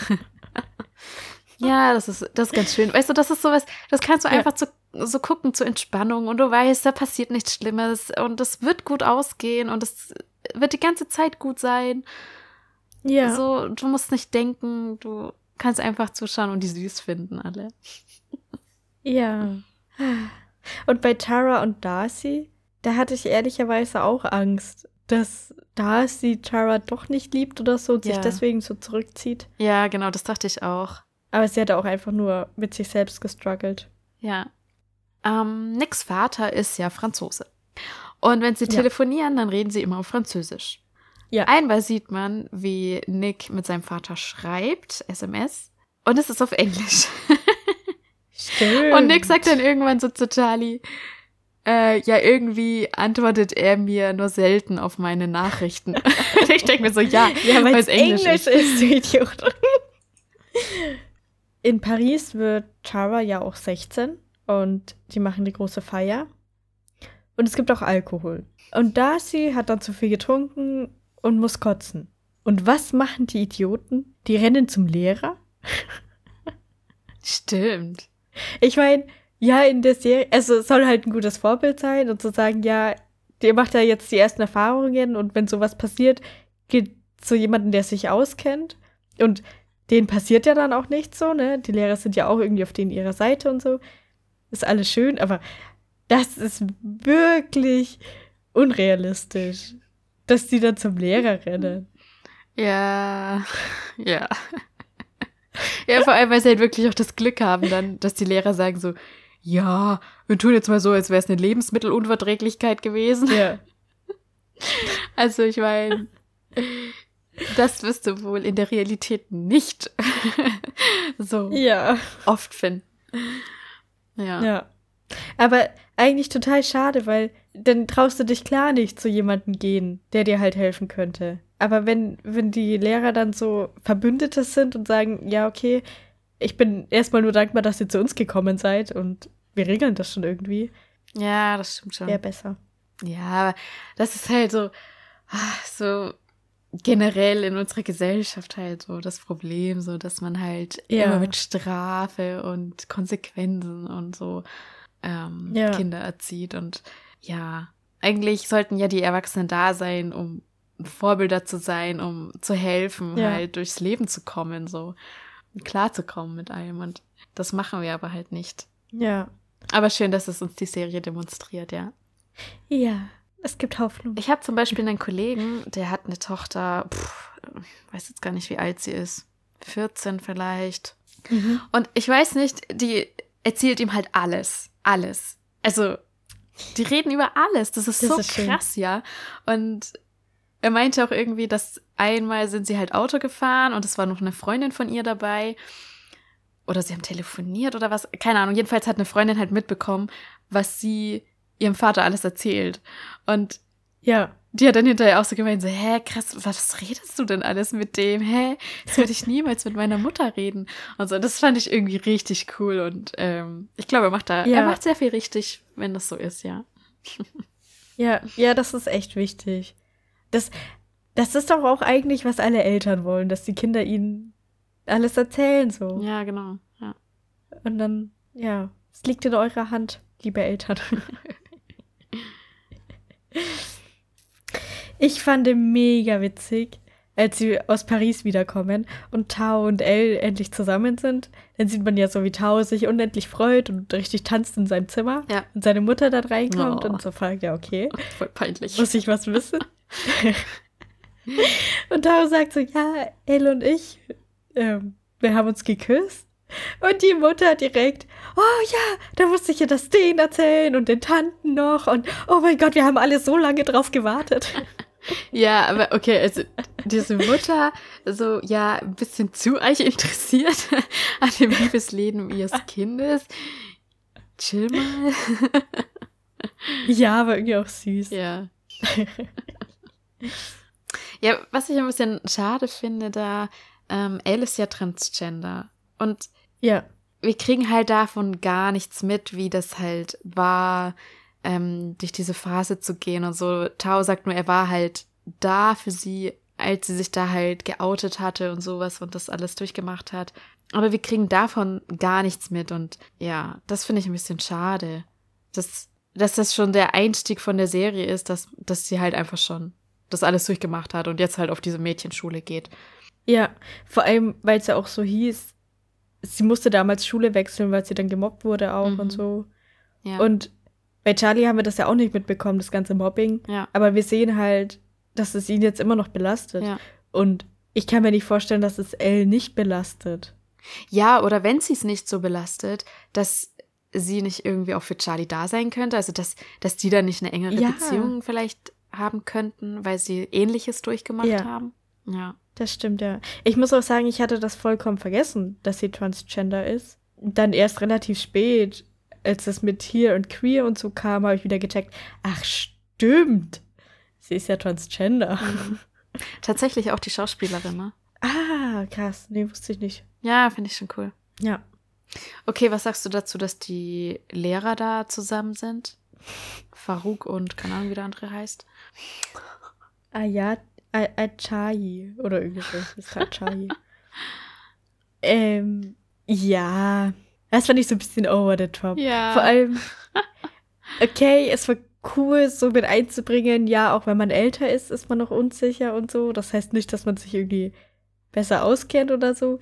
*laughs* ja, das ist, das ist ganz schön. Weißt du, das ist sowas, das kannst du Ja. einfach zu so gucken zur Entspannung und du weißt, da passiert nichts Schlimmes und es wird gut ausgehen und es wird die ganze Zeit gut sein. Ja. So, du musst nicht denken, du kannst einfach zuschauen und die süß finden, alle. Ja. Und bei Tara und Darcy, da hatte ich ehrlicherweise auch Angst, dass Darcy Tara doch nicht liebt oder so und sich Ja. deswegen so zurückzieht. Ja, genau, das dachte ich auch. Aber sie hat auch einfach nur mit sich selbst gestruggelt. Ja. Ähm, Nicks Vater ist ja Franzose. Und wenn sie Ja. telefonieren, dann reden sie immer auf Französisch. Ja. Einmal sieht man, wie Nick mit seinem Vater schreibt, SMS, und es ist auf Englisch. Stimmt. Und Nick sagt dann irgendwann so zu Charlie, äh, ja, irgendwie antwortet er mir nur selten auf meine Nachrichten. *laughs* Ich denke mir so, ja, Ja, weil es Englisch, ist, du Idiot. In Paris wird Tara ja auch 16 und die machen die große Feier. Und es gibt auch Alkohol. Und Darcy hat dann zu viel getrunken und muss kotzen. Und was machen die Idioten? Die rennen zum Lehrer? Stimmt. Ich meine, ja, in der Serie, also es soll halt ein gutes Vorbild sein und zu sagen, ja, ihr macht ja jetzt die ersten Erfahrungen und wenn sowas passiert, geht zu jemandem, der sich auskennt und denen passiert ja dann auch nichts so, ne? Die Lehrer sind ja auch irgendwie auf denen ihrer Seite und so. Ist alles schön, aber das ist wirklich unrealistisch, dass die dann zum Lehrer rennen. Ja, ja. Ja, vor allem, weil sie halt wirklich auch das Glück haben, dann, dass die Lehrer sagen so, ja, wir tun jetzt mal so, als wäre es eine Lebensmittelunverträglichkeit gewesen. Ja. Also ich meine, das wirst du wohl in der Realität nicht *laughs* so Ja. oft finden. Ja. Ja. Aber eigentlich total schade, weil dann traust du dich klar nicht zu jemandem gehen, der dir halt helfen könnte. Aber wenn, wenn die Lehrer dann so Verbündete sind und sagen, ja, okay, ich bin erstmal nur dankbar, dass ihr zu uns gekommen seid und wir regeln das schon irgendwie, ja, das stimmt schon. wäre besser. Ja, aber das ist halt so, ah, so generell in unserer Gesellschaft halt so das Problem, so dass man halt Ja. immer mit Strafe und Konsequenzen und so ähm, Ja. Kinder erzieht. Und ja, eigentlich sollten ja die Erwachsenen da sein, um Vorbilder zu sein, um zu helfen, Ja. halt durchs Leben zu kommen, so klarzukommen mit allem. Und das machen wir aber halt nicht. Ja. Aber schön, dass es uns die Serie demonstriert, ja. Ja, es gibt Hoffnung. Ich habe zum Beispiel einen Kollegen, der hat eine Tochter, pff, ich weiß jetzt gar nicht, wie alt sie ist. 14 vielleicht. Mhm. Und ich weiß nicht, die erzählt ihm halt alles. Alles. Also, die reden über alles. Das ist Das so ist schön. krass, ja. Und er meinte auch irgendwie, dass einmal sind sie halt Auto gefahren und es war noch eine Freundin von ihr dabei. Oder sie haben telefoniert oder was. Keine Ahnung. Jedenfalls hat eine Freundin halt mitbekommen, was sie ihrem Vater alles erzählt. Und Ja. die hat dann hinterher auch so gemeint, so, hä, krass, was redest du denn alles mit dem? Hä, das würde ich niemals mit meiner Mutter reden. Und so, das fand ich irgendwie richtig cool. Und ähm, ich glaube, er macht da, Ja. er macht sehr viel richtig, wenn das so ist, ja. *laughs* Ja, ja, das ist echt wichtig. Das, das ist doch auch eigentlich, was alle Eltern wollen, dass die Kinder ihnen alles erzählen so. Ja, genau. Ja. Und dann, ja, es liegt in eurer Hand, liebe Eltern. *laughs* ich fand ihn mega witzig, als sie aus Paris wiederkommen und Tao und Elle endlich zusammen sind. Dann sieht man ja so, wie Tao sich unendlich freut und richtig tanzt in seinem Zimmer. Ja. Und seine Mutter dann reinkommt Oh. und so fragt, ja, okay. Voll peinlich. Muss ich was wissen? *laughs* und Tao sagt so, ja, Elle und ich, ähm, wir haben uns geküsst. Und die Mutter direkt, oh ja, da musste ich ja das denen erzählen und den Tanten noch. Und oh mein Gott, wir haben alle so lange drauf gewartet. *laughs* Ja, aber okay, also diese Mutter, so, ja, ein bisschen zu euch interessiert *laughs* an dem Liebesleben ihres Kindes. Chill mal. ja, aber irgendwie auch süß. Ja. ja, was ich ein bisschen schade finde, da, ähm, Elle ist ja Transgender. Und Ja, wir kriegen halt davon gar nichts mit, wie das halt war, ähm, durch diese Phase zu gehen und so. Tao sagt nur, er war halt da für sie, als sie sich da halt geoutet hatte und sowas und das alles durchgemacht hat. Aber wir kriegen davon gar nichts mit und ja, das finde ich ein bisschen schade. Dass, dass das schon der Einstieg von der Serie ist, dass, dass sie halt einfach schon das alles durchgemacht hat und jetzt halt auf diese Mädchenschule geht. Ja, vor allem, weil es ja auch so hieß, sie musste damals Schule wechseln, weil sie dann gemobbt wurde auch Mhm. und so. Ja. Und bei Charlie haben wir das ja auch nicht mitbekommen, das ganze Mobbing. ja. Aber wir sehen halt, dass es ihn jetzt immer noch belastet. Ja. Und ich kann mir nicht vorstellen, dass es Elle nicht belastet. Ja, oder wenn sie es nicht so belastet, dass sie nicht irgendwie auch für Charlie da sein könnte, also dass, dass die da nicht eine engere Ja. Beziehung vielleicht haben könnten, weil sie Ähnliches durchgemacht haben. Ja. Das stimmt, ja. Ich muss auch sagen, ich hatte das vollkommen vergessen, dass sie transgender ist. Dann erst relativ spät, als das mit hier und queer und so kam, habe ich wieder gecheckt, ach stimmt, sie ist ja transgender. Mhm. *laughs* Tatsächlich auch die Schauspielerin, ne? Ah, krass, nee, wusste ich nicht. Ja, finde ich schon cool. Ja. Okay, was sagst du dazu, dass die Lehrer da zusammen sind? Farouk und keine Ahnung, wie der andere heißt. Ayat, Ay- Achayi oder irgendwie so. Das ist *laughs* Achayi. ähm, ja. Das fand ich so ein bisschen over the top. Ja. Vor allem, okay, es war cool, so mit einzubringen. Ja, auch wenn man älter ist, ist man noch unsicher und so. Das heißt nicht, dass man sich irgendwie besser auskennt oder so.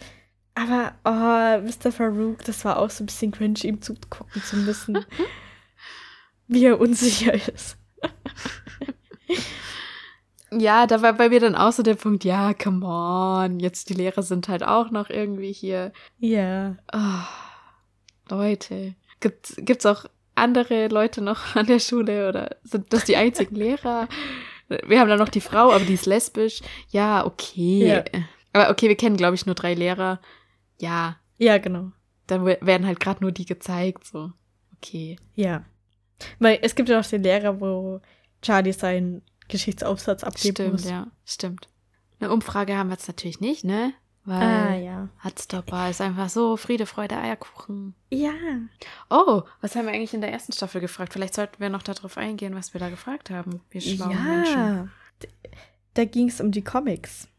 Aber, oh, Mr. Farouk, das war auch so ein bisschen cringe, ihm zugucken zu müssen, *laughs* wie er unsicher ist. *laughs* Ja, da war bei mir dann auch so der Punkt, ja, come on, jetzt die Lehrer sind halt auch noch irgendwie hier. Ja. Ah, Leute, gibt gibt's auch andere Leute noch *laughs* an der Schule oder sind das die einzigen *laughs* Lehrer? Wir haben dann noch die Frau, aber die ist lesbisch. Ja, okay. Ja. Aber okay, wir kennen glaube ich nur drei Lehrer. Ja, Ja, genau. dann we- werden halt gerade nur die gezeigt, so. Okay. Ja. Weil es gibt ja noch den Lehrer, wo Charlie seinen Geschichtsaufsatz abgeben Stimmt, muss. ja, stimmt. Eine Umfrage haben wir jetzt natürlich nicht, ne? Weil Ah, ja. Hardstopper ist einfach so Friede, Freude, Eierkuchen. Ja. Oh, was haben wir eigentlich in der ersten Staffel gefragt? Vielleicht sollten wir noch darauf eingehen, was wir da gefragt haben. Wir schlauen Menschen. Ja. D- Da ging es um die Comics.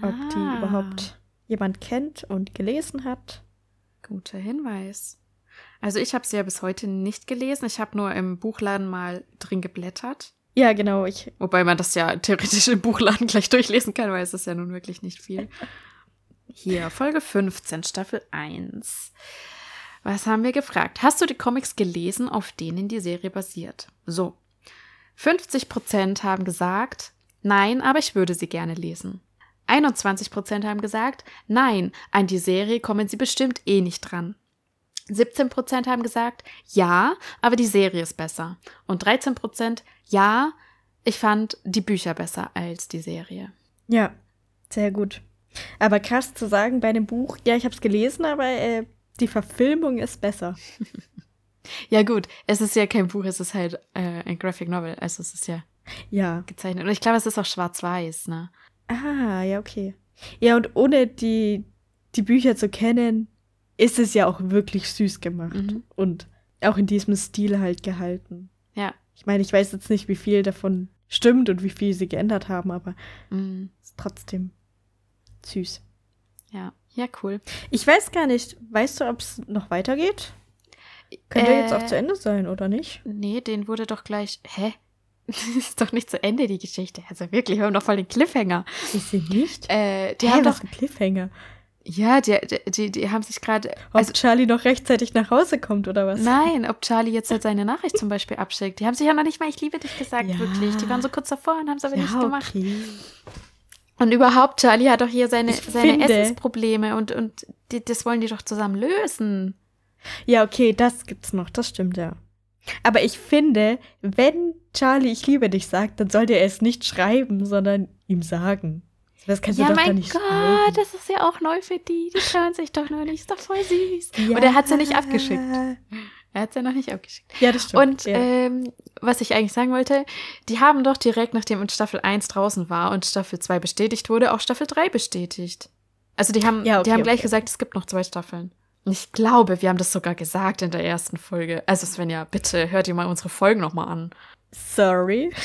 Ob Ah. die überhaupt jemand kennt und gelesen hat. Guter Hinweis. Also ich habe sie ja bis heute nicht gelesen. Ich habe nur im Buchladen mal drin geblättert. Ja, genau. Ich, Wobei man das ja theoretisch im Buchladen gleich durchlesen kann, weil es ist ja nun wirklich nicht viel. Hier, Folge 15, Staffel 1. Was haben wir gefragt? Hast du die Comics gelesen, auf denen die Serie basiert? So. 50% haben gesagt, nein, aber ich würde sie gerne lesen. 21% haben gesagt, nein, an die Serie kommen sie bestimmt eh nicht dran. 17% haben gesagt, ja, aber die Serie ist besser. Und 13% ja, ich fand die Bücher besser als die Serie. ja, sehr gut. Aber krass zu sagen bei dem Buch, ja, ich habe es gelesen, aber äh, die Verfilmung ist besser. *laughs* Ja gut, es ist ja kein Buch, es ist halt äh, ein Graphic Novel, also es ist ja Ja. gezeichnet. Und ich glaube, es ist auch schwarz-weiß, ne? Ah, ja, okay. Ja, und ohne die, die Bücher zu kennen, ist es ja auch wirklich süß gemacht. Mhm. Und auch in diesem Stil halt gehalten. Ja. Ich meine, ich weiß jetzt nicht, wie viel davon stimmt und wie viel sie geändert haben, aber es ist trotzdem süß. ja. Ja, cool. Ich weiß gar nicht, weißt du, ob es noch weitergeht? Könnte Äh, jetzt auch zu Ende sein, oder nicht? Nee, den wurde doch gleich. Hä? *laughs* Das ist doch nicht zu Ende, die Geschichte. Also wirklich, wir haben doch voll den Cliffhanger. Ist sie nicht? Äh, die Hä, haben doch. ein Cliffhanger. Ja, die, die, die, haben sich gerade. Ob Also, Charlie noch rechtzeitig nach Hause kommt, oder was? nein, ob Charlie jetzt halt seine Nachricht zum Beispiel abschickt. Die haben sich ja noch nicht mal Ich liebe dich gesagt, Ja. wirklich. Die waren so kurz davor und haben es aber nicht gemacht. okay. Und überhaupt, Charlie hat doch hier seine, Ich seine finde- Essensprobleme und, und die, das wollen die doch zusammen lösen. Ja, okay, das gibt's noch, das stimmt ja. Aber ich finde, wenn Charlie ich liebe dich sagt, dann sollte er es nicht schreiben, sondern ihm sagen. Das kannst ja, du doch mein nicht Gott, schreiben. das ist ja auch neu für die. Die schauen sich doch noch nicht. Ist doch voll süß. Und er hat's ja nicht abgeschickt. Er hat es ja noch nicht abgeschickt. Ja, das stimmt. Und ja. ähm, was ich eigentlich sagen wollte, die haben doch direkt, nachdem uns Staffel 1 draußen war und Staffel 2 bestätigt wurde, auch Staffel 3 bestätigt. Also die haben, Ja, die okay, haben gleich okay. gesagt, es gibt noch zwei Staffeln. Und ich glaube, wir haben das sogar gesagt in der ersten Folge. Also Svenja, bitte hört ihr mal unsere Folgen nochmal an. Sorry. *laughs*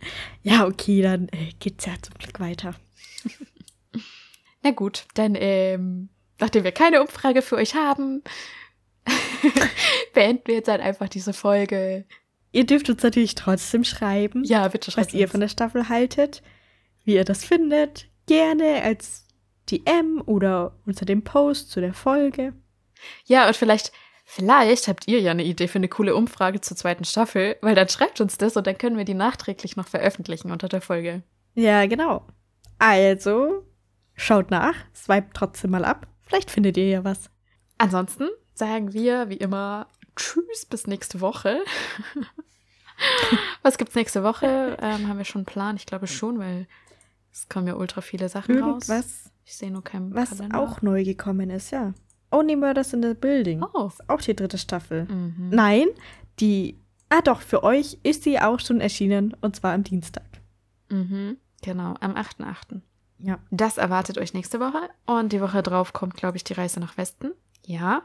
*laughs* ja, okay, dann äh, geht's ja zum Glück weiter. *laughs* Na gut, dann, ähm, nachdem wir keine Umfrage für euch haben, *laughs* beenden wir jetzt halt einfach diese Folge. Ihr dürft uns natürlich trotzdem schreiben, Ja, bitte schreibt was ihr uns. von der Staffel haltet, wie ihr das findet. Gerne als DM oder unter dem Post zu der Folge. Ja, und vielleicht, vielleicht habt ihr ja eine Idee für eine coole Umfrage zur zweiten Staffel, weil dann schreibt uns das und dann können wir die nachträglich noch veröffentlichen unter der Folge. Ja, genau. Also, schaut nach, swipe trotzdem mal ab. Vielleicht findet ihr ja was. Ansonsten sagen wir wie immer Tschüss bis nächste Woche. *laughs* Was gibt's nächste Woche? Ähm, haben wir schon einen Plan? Ich glaube schon, weil es kommen ja ultra viele Sachen raus. Irgendwas, Ich sehe nur keinen was Kalender. auch neu gekommen ist, ja. Only Murders in the Building. Oh. Ist auch die dritte Staffel. Mhm. Nein, die. Ah, doch, für euch ist sie auch schon erschienen und zwar am Dienstag. Mhm. Genau, am 8.8. Ja. Das erwartet euch nächste Woche. Und die Woche drauf kommt, glaube ich, die Reise nach Westen. Ja.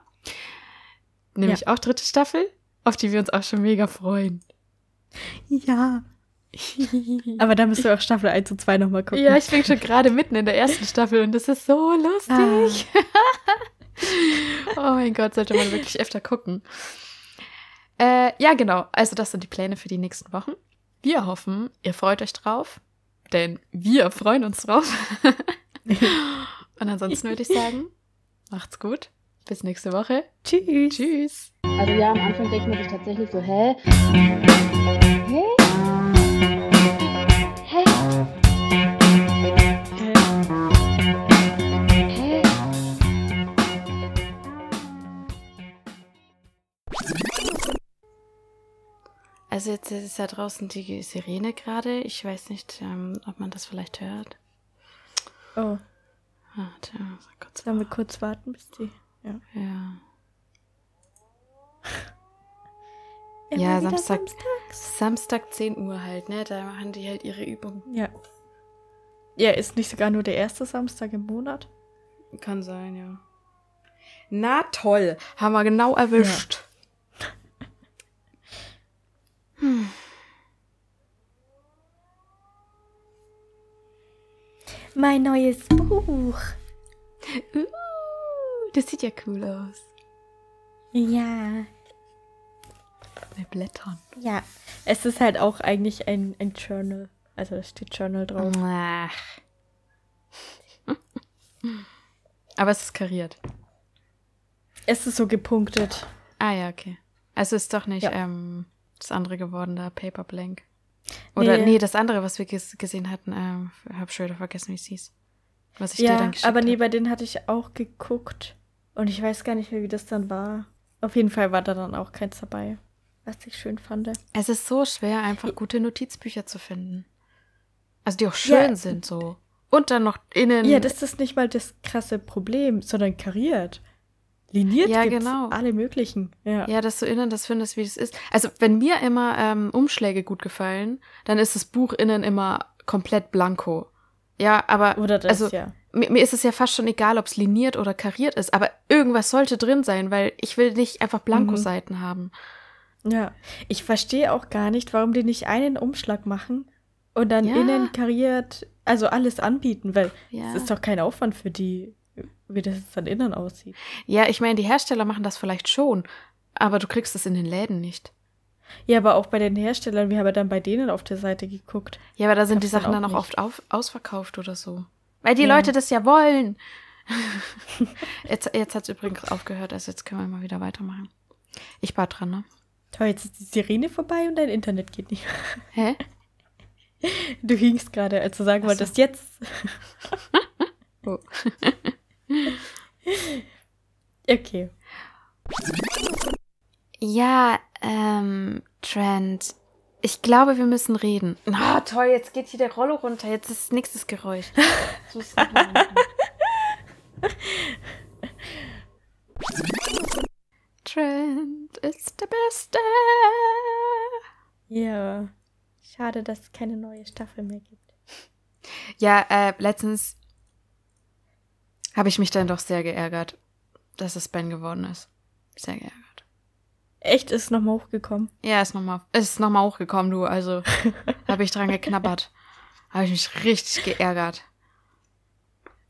Nämlich auch dritte Staffel, auf die wir uns auch schon mega freuen. Ja. *laughs* Aber da müsst ihr auch Staffel 1 und 2 nochmal gucken. Ja, ich bin schon gerade mitten in der ersten Staffel und das ist so lustig. *laughs* *laughs* oh mein Gott, sollte man wirklich öfter gucken. Äh, ja, genau. Also das sind die Pläne für die nächsten Wochen. Wir hoffen, ihr freut euch drauf, denn wir freuen uns drauf. *laughs* und ansonsten würde ich sagen, macht's gut. Bis nächste Woche. Tschüss. Tschüss. Also ja, am Anfang denkt man sich tatsächlich so, hä? Also jetzt ist ja draußen die Sirene gerade. Ich weiß nicht, ähm, ob man das vielleicht hört. Oh, Warte, kurz. sollen wir kurz warten, bis die. Ja, Ja. *laughs* Ja, Samstag. samstags. Samstag 10 Uhr halt, ne? Da machen die halt ihre Übung. Ja. Ja, ist nicht sogar nur der erste Samstag im Monat? Kann sein, ja. Na toll, haben wir genau erwischt. Mein neues Buch. Uh, das sieht ja cool aus. Ja. Bei Blättern. Ja. Es ist halt auch eigentlich ein, ein Journal. Also da steht Journal drauf. Ach. *laughs* Aber es ist kariert. Es ist so gepunktet. Ah ja, okay. Also ist doch nicht Ja. ähm, das andere geworden, da Paper Blank. Oder nee, Nee. das andere, was wir ges gesehen hatten, ähm, hab schon wieder vergessen, wie es hieß. Was ich dir ja, dann geschickt aber nee, hab. bei denen hatte ich auch geguckt. Und ich weiß gar nicht mehr, wie das dann war. Auf jeden Fall war da dann auch keins dabei. Was ich schön fand. Es ist so schwer, einfach gute Notizbücher zu finden. Also die auch schön Ja. sind so. Und dann noch innen. Ja, das ist nicht mal das krasse Problem, sondern kariert. Liniert Ja, gibt's genau. alle möglichen. Ja. Ja, dass du innen das findest, wie es ist. Also, wenn mir immer ähm, Umschläge gut gefallen, dann ist das Buch innen immer komplett blanko. Ja, aber Oder das, also, ja. mir, mir ist es ja fast schon egal, ob es liniert oder kariert ist, aber irgendwas sollte drin sein, weil ich will nicht einfach Mhm. Blanko-Seiten haben. Ja. Ich verstehe auch gar nicht, warum die nicht einen Umschlag machen und dann Ja. innen kariert, also alles anbieten, weil Ja. es ist doch kein Aufwand für die, wie das dann innen aussieht. Ja, ich meine, die Hersteller machen das vielleicht schon, aber du kriegst es in den Läden nicht. Ja, aber auch bei den Herstellern, wir haben ja dann bei denen auf der Seite geguckt. Ja, aber da sind die dann Sachen dann auch auch nicht. oft auf, ausverkauft oder so. Weil die Ja. Leute das ja wollen. *laughs* jetzt jetzt hat es übrigens aufgehört, also jetzt können wir mal wieder weitermachen. Ich war dran, ne? Toll, jetzt ist die Sirene vorbei und dein Internet geht nicht. Hä? Du hingst gerade, als du sagen so. wolltest, jetzt. Oh. *laughs* *laughs* Okay. Ja, ähm, Trent. Ich glaube, wir müssen reden. Na, toll, jetzt geht hier der Rollo runter. Jetzt ist nächstes Geräusch. *laughs* Mal machen. Trent ist der Beste. Ja. Schade, dass es keine neue Staffel mehr gibt. Ja, äh, letztens habe ich mich dann doch sehr geärgert, dass es Ben geworden ist. Sehr geärgert. Echt ist nochmal hochgekommen. Ja, ist nochmal, ist noch mal hochgekommen, du. Also *laughs* habe ich dran geknabbert. Habe ich mich richtig geärgert.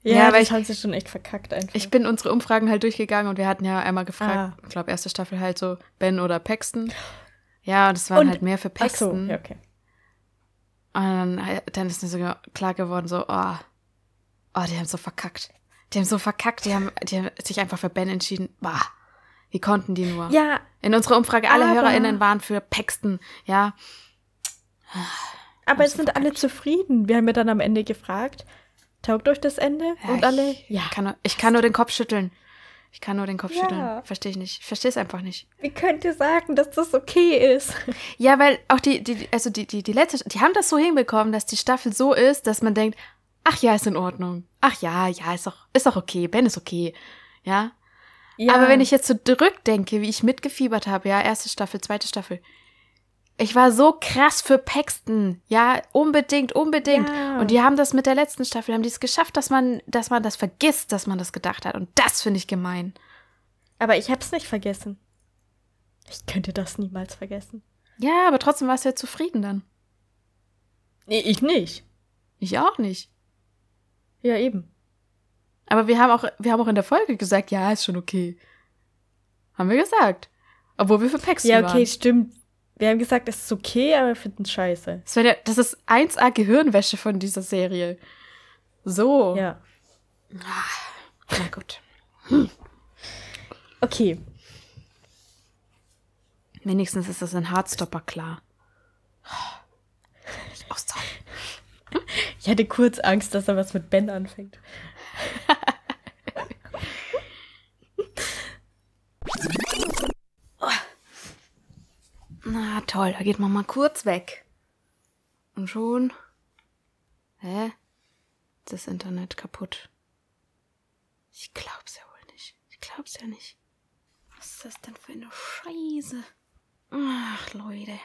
Ja, Ja, aber weil ich haben sie schon echt verkackt einfach. Ich bin unsere Umfragen halt durchgegangen und wir hatten ja einmal gefragt, Ah. ich glaube, erste Staffel halt so Ben oder Paxton. Ja, und es waren Und- halt mehr für Ach so, Paxton. ja, okay. Und dann, dann ist mir so klar geworden, so, oh, oh, die haben so verkackt. Die haben so verkackt, die haben, die haben sich einfach für Ben entschieden. Bah, wie konnten die nur? Ja, In unserer Umfrage, alle Aber- HörerInnen waren für Paxton, ja. aber es sie sind alle verkackt. zufrieden. Wir haben ja dann am Ende gefragt, taugt euch das Ende? Ja, Und alle, ich, ja. Kann nur, ich kann nur den Kopf schütteln. Ich kann nur den Kopf Ja. schütteln. Verstehe ich nicht. Ich verstehe es einfach nicht. Wie könnt ihr sagen, dass das okay ist? Ja, weil auch die, die also die, die, die letzte, die haben das so hinbekommen, dass die Staffel so ist, dass man denkt, ach ja, ist in Ordnung. Ach ja, ja, ist doch, ist doch okay. Ben ist okay. Ja. Aber wenn ich jetzt so zurückdenke, wie ich mitgefiebert habe, ja, erste Staffel, zweite Staffel. Ich war so krass für Paxton. Ja, unbedingt, unbedingt. Ja. Und die haben das mit der letzten Staffel, haben die es geschafft, dass man, dass man das vergisst, dass man das gedacht hat. Und das finde ich gemein. Aber ich hab's nicht vergessen. Ich könnte das niemals vergessen. Ja, aber trotzdem warst du ja zufrieden dann. Nee, ich nicht. Ich auch nicht. Ja, eben. Aber wir haben auch, wir haben auch in der Folge gesagt, ja, ist schon okay. Haben wir gesagt. Obwohl wir für Paxton Ja, okay, waren. stimmt. Wir haben gesagt, es ist okay, aber wir finden es scheiße. Das, der, das ist 1A Gehirnwäsche von dieser Serie. So. Ja. Na gut. Okay. Wenigstens ist das ein Hardstopper klar. Nicht auszuhalten. *laughs* Ich hatte kurz Angst, dass er was mit Ben anfängt. *laughs* Na toll, da geht man mal kurz weg. Und schon. Hä? Ist das Internet kaputt? Ich glaub's ja wohl nicht. Ich glaub's ja nicht. Was ist das denn für eine Scheiße? Ach, Leute.